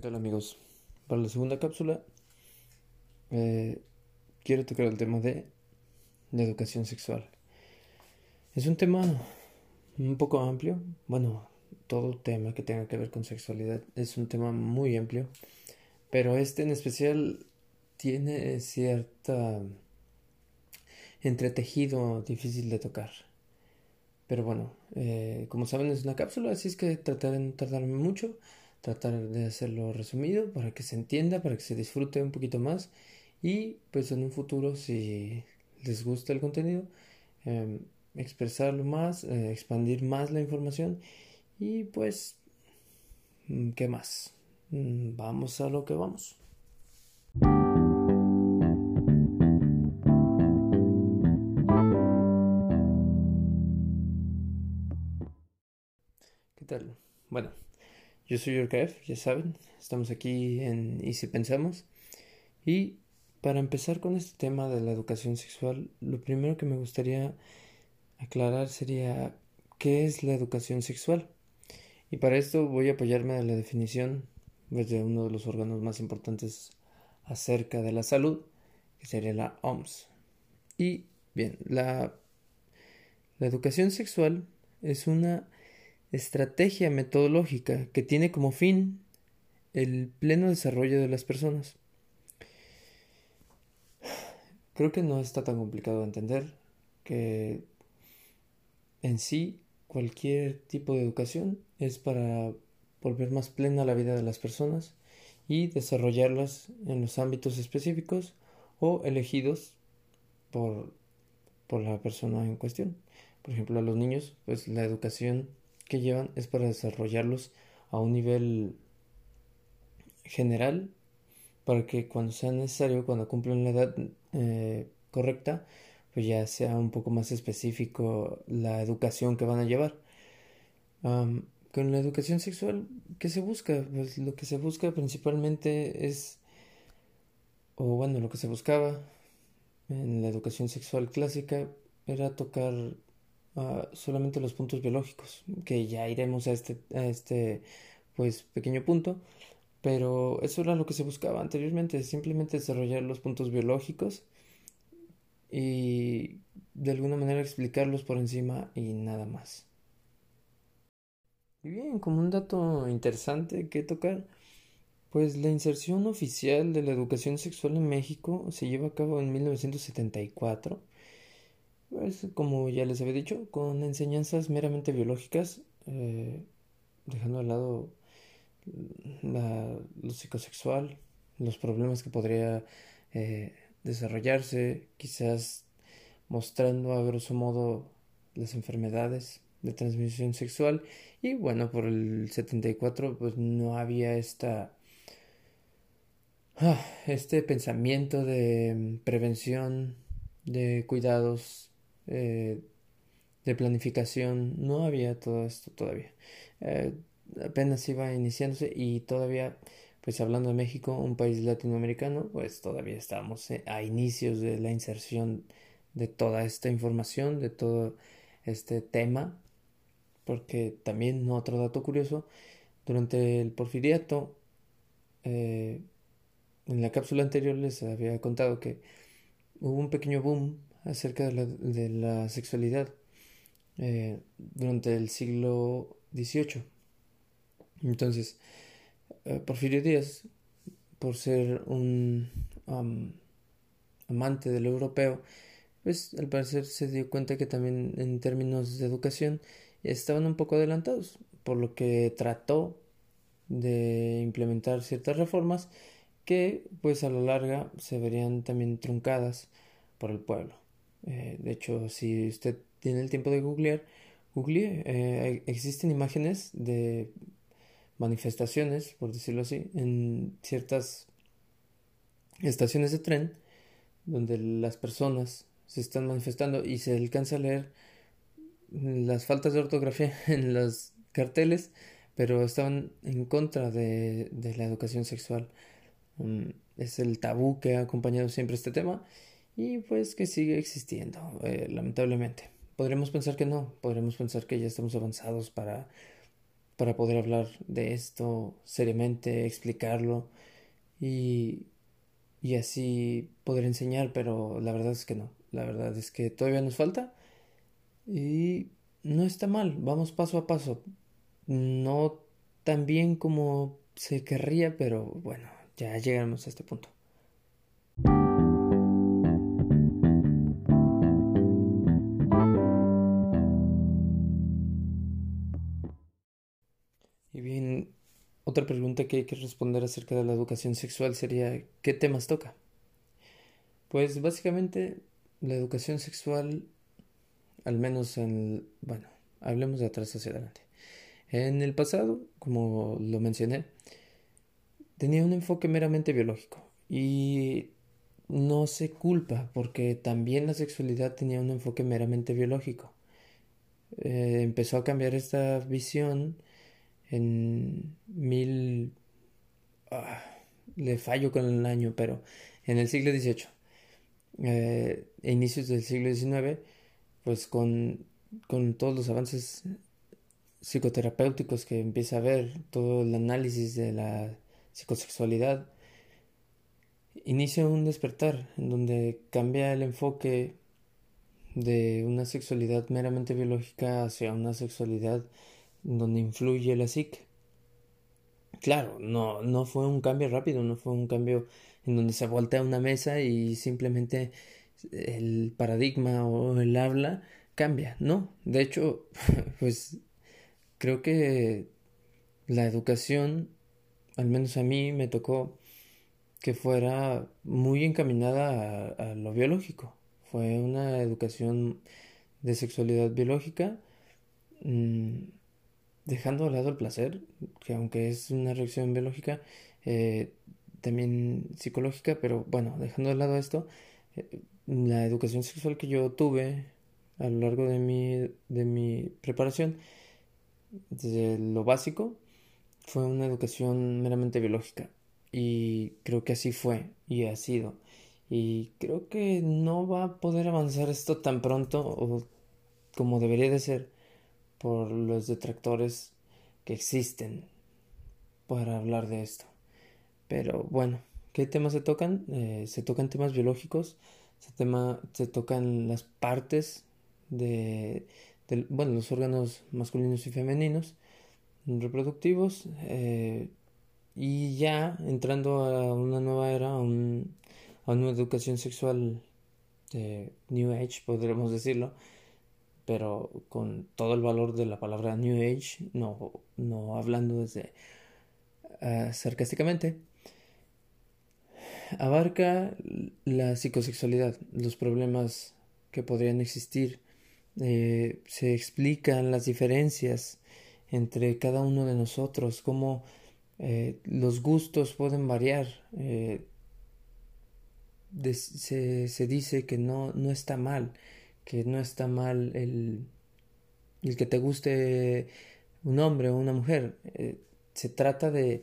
¿Qué amigos? Para la segunda cápsula eh, quiero tocar el tema de la educación sexual. Es un tema un poco amplio. Bueno, todo tema que tenga que ver con sexualidad es un tema muy amplio. Pero este en especial tiene cierta entretejido difícil de tocar. Pero bueno, eh, como saben es una cápsula, así es que trataré de no tardarme mucho tratar de hacerlo resumido para que se entienda, para que se disfrute un poquito más y pues en un futuro si les gusta el contenido em, expresarlo más, eh, expandir más la información y pues mm, ¿qué más? Mm, vamos a lo que vamos. ¿Qué tal? Bueno, yo soy Yorkaef, ya saben, estamos aquí en Y si pensamos. Y para empezar con este tema de la educación sexual, lo primero que me gustaría aclarar sería qué es la educación sexual. Y para esto voy a apoyarme de la definición pues, de uno de los órganos más importantes acerca de la salud, que sería la OMS. Y bien, la, la educación sexual es una estrategia metodológica que tiene como fin el pleno desarrollo de las personas. Creo que no está tan complicado de entender que en sí cualquier tipo de educación es para volver más plena la vida de las personas y desarrollarlas en los ámbitos específicos o elegidos por, por la persona en cuestión. Por ejemplo, a los niños, pues la educación que llevan es para desarrollarlos a un nivel general para que cuando sea necesario, cuando cumplan la edad eh, correcta, pues ya sea un poco más específico la educación que van a llevar. con la educación sexual, ¿qué se busca? Pues lo que se busca principalmente es, o bueno, lo que se buscaba en la educación sexual clásica era tocar solamente los puntos biológicos, que ya iremos a este, a este pues pequeño punto, pero eso era lo que se buscaba anteriormente, simplemente desarrollar los puntos biológicos y de alguna manera explicarlos por encima y nada más. Y bien, como un dato interesante que tocar, pues la inserción oficial de la educación sexual en México se lleva a cabo en 1974 pues, como ya les había dicho, con enseñanzas meramente biológicas, eh, dejando de lado la, lo psicosexual, los problemas que podría eh, desarrollarse, quizás mostrando a grosso modo las enfermedades de transmisión sexual. Y bueno por el 74 pues no había esta ah, este pensamiento de prevención de cuidados eh, de planificación, no había todo esto todavía. Eh, apenas iba iniciándose y todavía, pues hablando de México, un país latinoamericano, pues todavía estamos eh, a inicios de la inserción de toda esta información, de todo este tema, porque también otro dato curioso, durante el porfiriato, en la cápsula anterior les había contado que hubo un pequeño boom acerca de la, sexualidad eh, durante el siglo XVIII. Entonces, eh, Porfirio Díaz, por ser un amante del europeo, pues al parecer se dio cuenta que también en términos de educación estaban un poco adelantados, por lo que trató de implementar ciertas reformas que pues a la larga se verían también truncadas por el pueblo. Eh, de hecho, si usted tiene el tiempo de googlear, googlee, eh, existen imágenes de manifestaciones, por decirlo así, en ciertas estaciones de tren donde las personas se están manifestando y se alcanza a leer las faltas de ortografía en los carteles, pero estaban en contra de, de la educación sexual. Mm, es el tabú que ha acompañado siempre este tema y pues que sigue existiendo, eh, lamentablemente. Podremos pensar que no, podremos pensar que ya estamos avanzados para para poder hablar de esto seriamente, explicarlo y, y así poder enseñar, pero la verdad es que no, la verdad es que todavía nos falta y no está mal, vamos paso a paso, no tan bien como se querría, pero bueno, ya llegamos a este punto. Y bien, otra pregunta que hay que responder acerca de la educación sexual sería ¿qué temas toca? Pues básicamente la educación sexual, al menos en, bueno, hablemos de atrás hacia adelante. En el pasado, como lo mencioné, tenía un enfoque meramente biológico y no se culpa porque también la sexualidad tenía un enfoque meramente biológico. Eh, empezó a cambiar esta visión en mil... Ah, le fallo con el año, pero en el siglo XVIII, eh, inicios del siglo XIX, pues con, con todos los avances psicoterapéuticos que empieza a ver, todo el análisis de la psicosexualidad, inicia un despertar en donde cambia el enfoque de una sexualidad meramente biológica hacia una sexualidad donde influye la psique. Claro, no, no fue un cambio rápido, no fue un cambio en donde se voltea una mesa y simplemente el paradigma o el habla cambia, no. De hecho, pues creo que la educación, al menos a mí, me tocó que fuera muy encaminada a, lo biológico. Fue una educación de sexualidad biológica, mm, dejando de lado el placer, que aunque es una reacción biológica, eh, también psicológica, pero bueno, dejando de lado esto, eh, la educación sexual que yo tuve a lo largo de mi, de mi preparación desde lo básico, fue una educación meramente biológica. Y creo que así fue y ha sido. Y creo que no va a poder avanzar esto tan pronto como debería de ser por los detractores que existen para hablar de esto. Pero bueno, ¿qué temas se tocan? Eh, se tocan temas biológicos, se, tocan las partes de, bueno, los órganos masculinos y femeninos reproductivos eh, y ya entrando a una nueva era, a, una educación sexual New Age, podríamos decirlo, pero con todo el valor de la palabra New Age, no, no hablando desde uh, sarcásticamente, abarca la psicosexualidad, los problemas que podrían existir eh, se explican las diferencias entre cada uno de nosotros, cómo eh, los gustos pueden variar. Se, se, dice que no, no está mal, que no está mal el, el que te guste un hombre o una mujer. se trata de,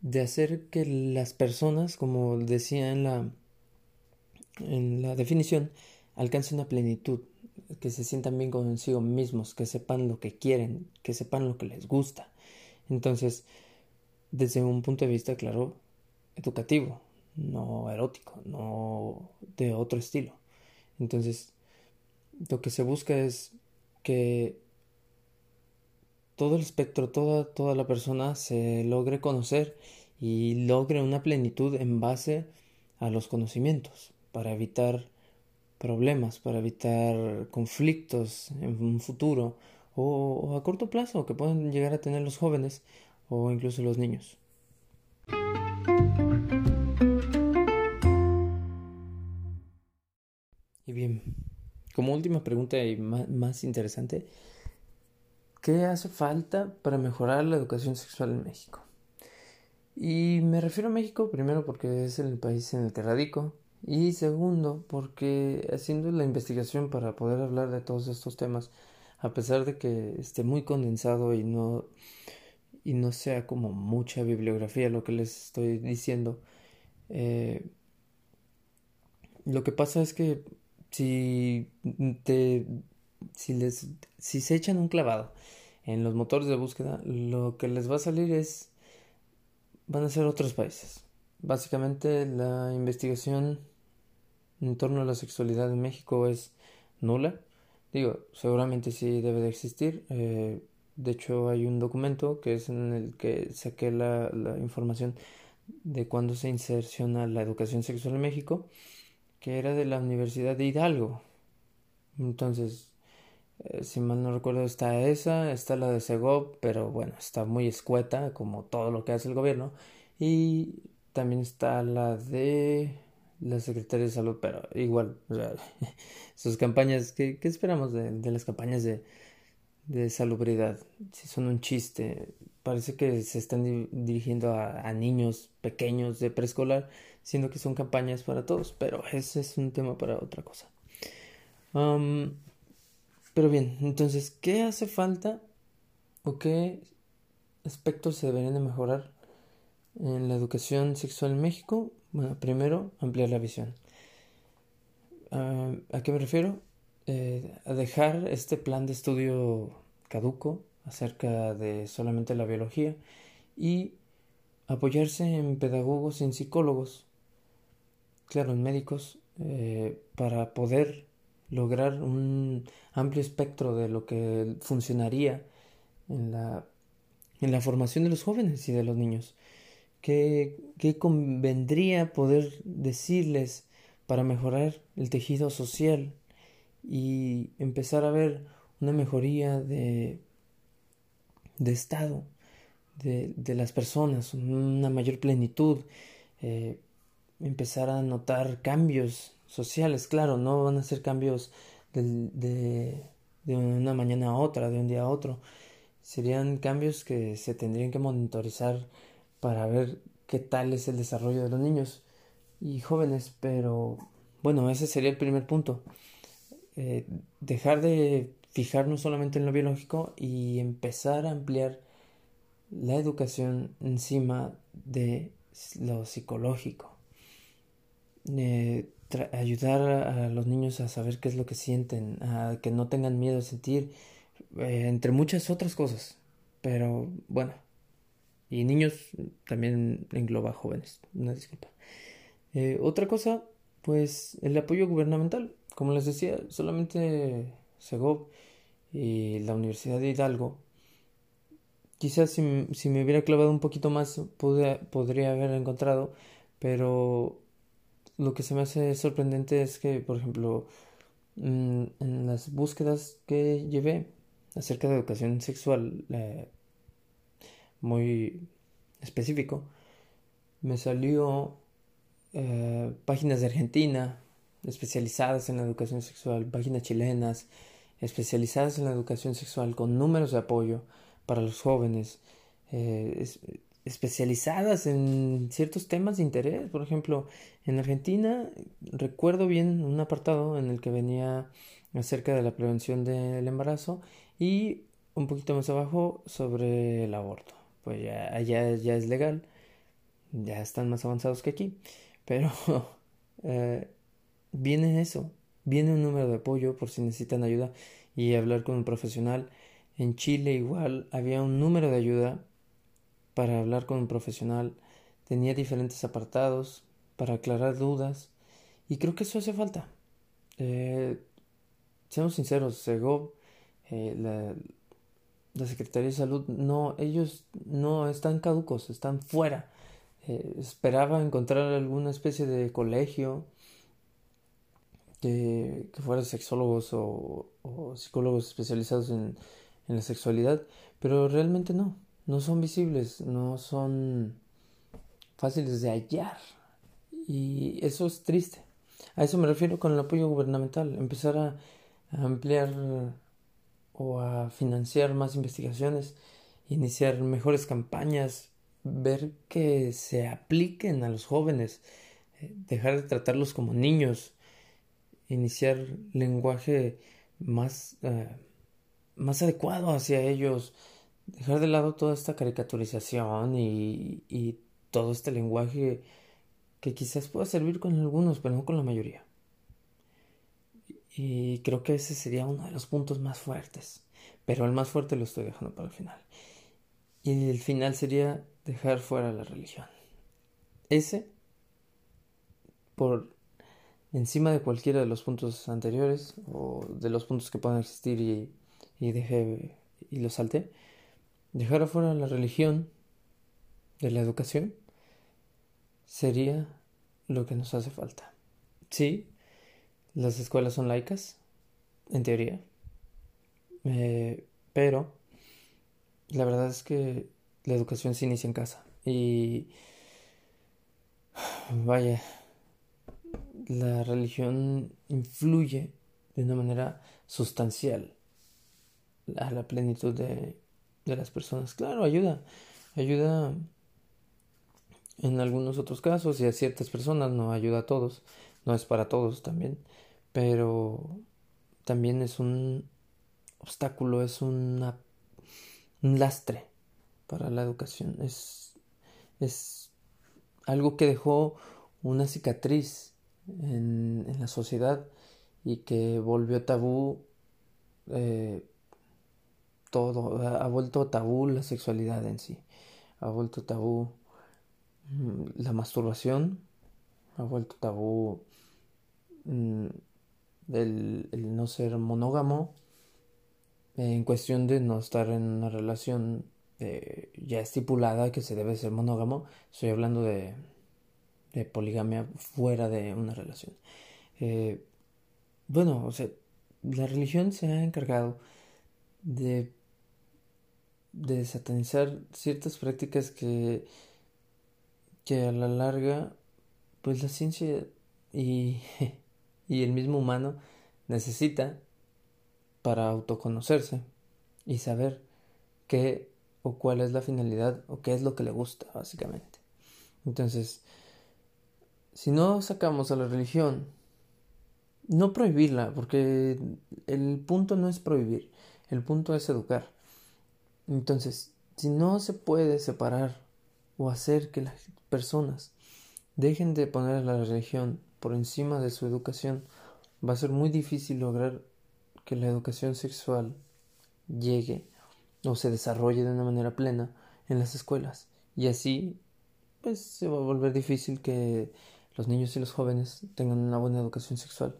de hacer que las personas, como decía en la, en la definición, alcancen una plenitud, que se sientan bien consigo mismos, que sepan lo que quieren, que sepan lo que les gusta. Entonces, desde un punto de vista, claro, educativo, no erótico, no de otro estilo. Entonces, lo que se busca es que todo el espectro, toda, toda la persona se logre conocer y logre una plenitud en base a los conocimientos para evitar problemas, para evitar conflictos en un futuro o, a corto plazo que pueden llegar a tener los jóvenes o incluso los niños. Y bien, como última pregunta y más, interesante, ¿qué hace falta para mejorar la educación sexual en México? Y me refiero a México primero porque es el país en el que radico, y segundo, porque haciendo la investigación para poder hablar de todos estos temas, a pesar de que esté muy condensado y no y no sea como mucha bibliografía lo que les estoy diciendo, eh, lo que pasa es que si te si les si se echan un clavado en los motores de búsqueda, lo que les va a salir es, van a ser otros países. Básicamente la investigación en torno a la sexualidad en México es nula. Digo, seguramente sí debe de existir. Eh, de hecho, hay un documento que es en el que saqué la, la información de cuándo se inserciona la educación sexual en México, que era de la Universidad de Hidalgo. Entonces, eh, si mal no recuerdo, está esa, está la de Segov, pero bueno, está muy escueta, como todo lo que hace el gobierno. Y también está la de la Secretaría de Salud, pero igual, o sea, sus campañas, ¿qué, qué esperamos de, de, las campañas de, de salubridad? Si son un chiste, parece que se están dirigiendo a, a niños pequeños de preescolar, siendo que son campañas para todos, pero ese es un tema para otra cosa. Pero bien, entonces, ¿qué hace falta o qué aspectos se deberían de mejorar en la educación sexual en México? Bueno, primero, ampliar la visión. Uh, ¿A qué me refiero? Eh, a dejar este plan de estudio caduco acerca de solamente la biología y apoyarse en pedagogos y en psicólogos, claro, en médicos, eh, para poder lograr un amplio espectro de lo que funcionaría en la, en la formación de los jóvenes y de los niños. ¿Qué, ¿Qué convendría poder decirles para mejorar el tejido social y empezar a ver una mejoría de, de estado de, de las personas, una mayor plenitud, eh, empezar a notar cambios sociales, claro, no van a ser cambios de, de, una mañana a otra, de un día a otro. Serían cambios que se tendrían que monitorizar para ver qué tal es el desarrollo de los niños y jóvenes, pero bueno, ese sería el primer punto. Eh, dejar de fijarnos solamente en lo biológico y empezar a ampliar la educación encima de lo psicológico. Eh, ayudar a los niños a saber qué es lo que sienten, a que no tengan miedo a sentir, eh, entre muchas otras cosas. Pero bueno, y niños también engloba jóvenes, una disculpa. Eh, otra cosa, pues el apoyo gubernamental. Como les decía, solamente Segov y la Universidad de Hidalgo. Quizás si, si me hubiera clavado un poquito más podría haber encontrado, pero lo que se me hace sorprendente es que, por ejemplo, mm, en las búsquedas que llevé acerca de educación sexual eh, muy específico, me salió eh, páginas de Argentina especializadas en la educación sexual, páginas chilenas especializadas en la educación sexual con números de apoyo para los jóvenes. Eh, especializadas en ciertos temas de interés. Por ejemplo, en Argentina recuerdo bien un apartado en el que venía acerca de la prevención del embarazo y un poquito más abajo sobre el aborto. Pues ya allá ya es legal, ya están más avanzados que aquí, pero eh, viene eso, viene un número de apoyo por si necesitan ayuda y hablar con un profesional. En Chile igual había un número de ayuda para hablar con un profesional, tenía diferentes apartados para aclarar dudas y creo que eso hace falta. Eh, seamos sinceros, Segov, eh, la, la, Secretaría de Salud, no, ellos no están caducos, están fuera. Eh, esperaba encontrar alguna especie de colegio que, que sexólogos o, o psicólogos especializados en, en la sexualidad, pero realmente no no son visibles, no son fáciles de hallar. Y eso es triste. A eso me refiero con el apoyo gubernamental, empezar a, ampliar o a financiar más investigaciones, iniciar mejores campañas, ver que se apliquen a los jóvenes, eh, dejar de tratarlos como niños, iniciar lenguaje más, eh, más adecuado hacia ellos, dejar de lado toda esta caricaturización y, y todo este lenguaje que quizás pueda servir con algunos, pero no con la mayoría. Y creo que ese sería uno de los puntos más fuertes. pero el más fuerte lo estoy dejando para el final. Y el final sería dejar fuera la religión. Ese, por encima de cualquiera de los puntos anteriores o de los puntos que puedan existir y, y dejé y lo salté, dejar afuera la religión de la educación sería lo que nos hace falta. Sí, las escuelas son laicas, en teoría, eh, pero la verdad es que la educación se inicia en casa y vaya, la religión influye de una manera sustancial a la plenitud de, de las personas. Claro, ayuda, ayuda en algunos otros casos y a ciertas personas, no ayuda a todos, no es para todos también, pero también es un obstáculo, es una, un lastre para la educación, es, es algo que dejó una cicatriz en, en la sociedad y que volvió tabú eh, todo, ha vuelto tabú la sexualidad en sí, ha vuelto tabú mm, la masturbación, ha vuelto tabú mm, el, no ser monógamo, en cuestión de no estar en una relación eh, ya estipulada que se debe ser monógamo, estoy hablando de, de poligamia fuera de una relación. Eh, bueno, o sea, la religión se ha encargado de, de satanizar ciertas prácticas que, que a la larga, pues la ciencia y, y el mismo humano necesita para autoconocerse y saber qué o cuál es la finalidad o qué es lo que le gusta, básicamente. Entonces, si no sacamos a la religión, no prohibirla, porque el punto no es prohibir, el punto es educar. Entonces, si no se puede separar o hacer que las personas dejen de poner la religión por encima de su educación, va a ser muy difícil lograr que la educación sexual llegue o se desarrolle de una manera plena en las escuelas. Y así, pues se va a volver difícil que los niños y los jóvenes tengan una buena educación sexual.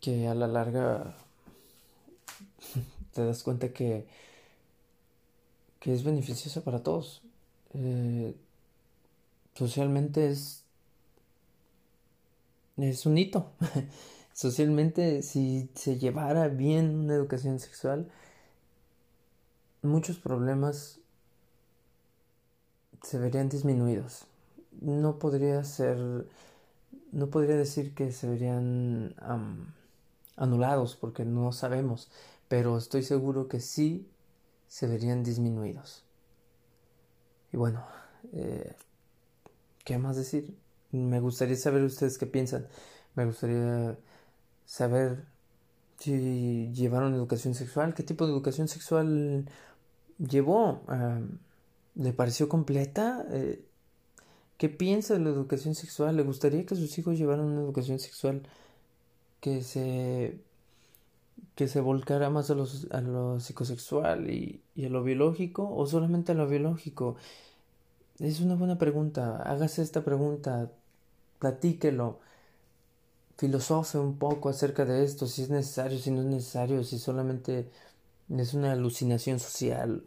Que a la larga te das cuenta que, que es beneficiosa para todos. Eh, socialmente es, es un hito. Socialmente, si se llevara bien una educación sexual, muchos problemas se verían disminuidos. No podría ser, no podría decir que se verían anulados porque no sabemos, pero estoy seguro que sí se verían disminuidos. Y bueno, eh, ¿qué más decir? Me gustaría saber ustedes qué piensan. Me gustaría saber si llevaron educación sexual, qué tipo de educación sexual llevó, le pareció completa, eh, qué piensa de la educación sexual, le gustaría que sus hijos llevaran una educación sexual que se que se volcara más a, los, a lo psicosexual y, y, a lo biológico o solamente a lo biológico. Es una buena pregunta. Hágase esta pregunta, platíquelo filosofe un poco acerca de esto, si es necesario, si no es necesario, si solamente es una alucinación social.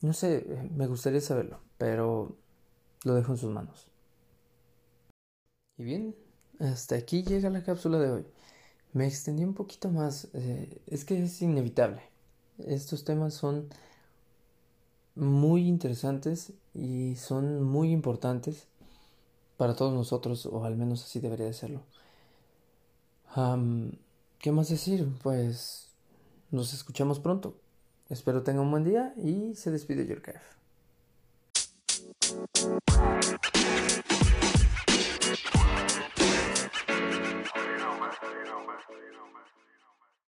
No sé, me gustaría saberlo, pero lo dejo en sus manos. Y bien, hasta aquí llega la cápsula de hoy. Me extendí un poquito más, eh, es que es inevitable. Estos temas son muy interesantes y son muy importantes para todos nosotros, o al menos así debería de serlo. ¿Qué más decir? Pues nos escuchamos pronto. Espero tenga un buen día y se despide you know, man.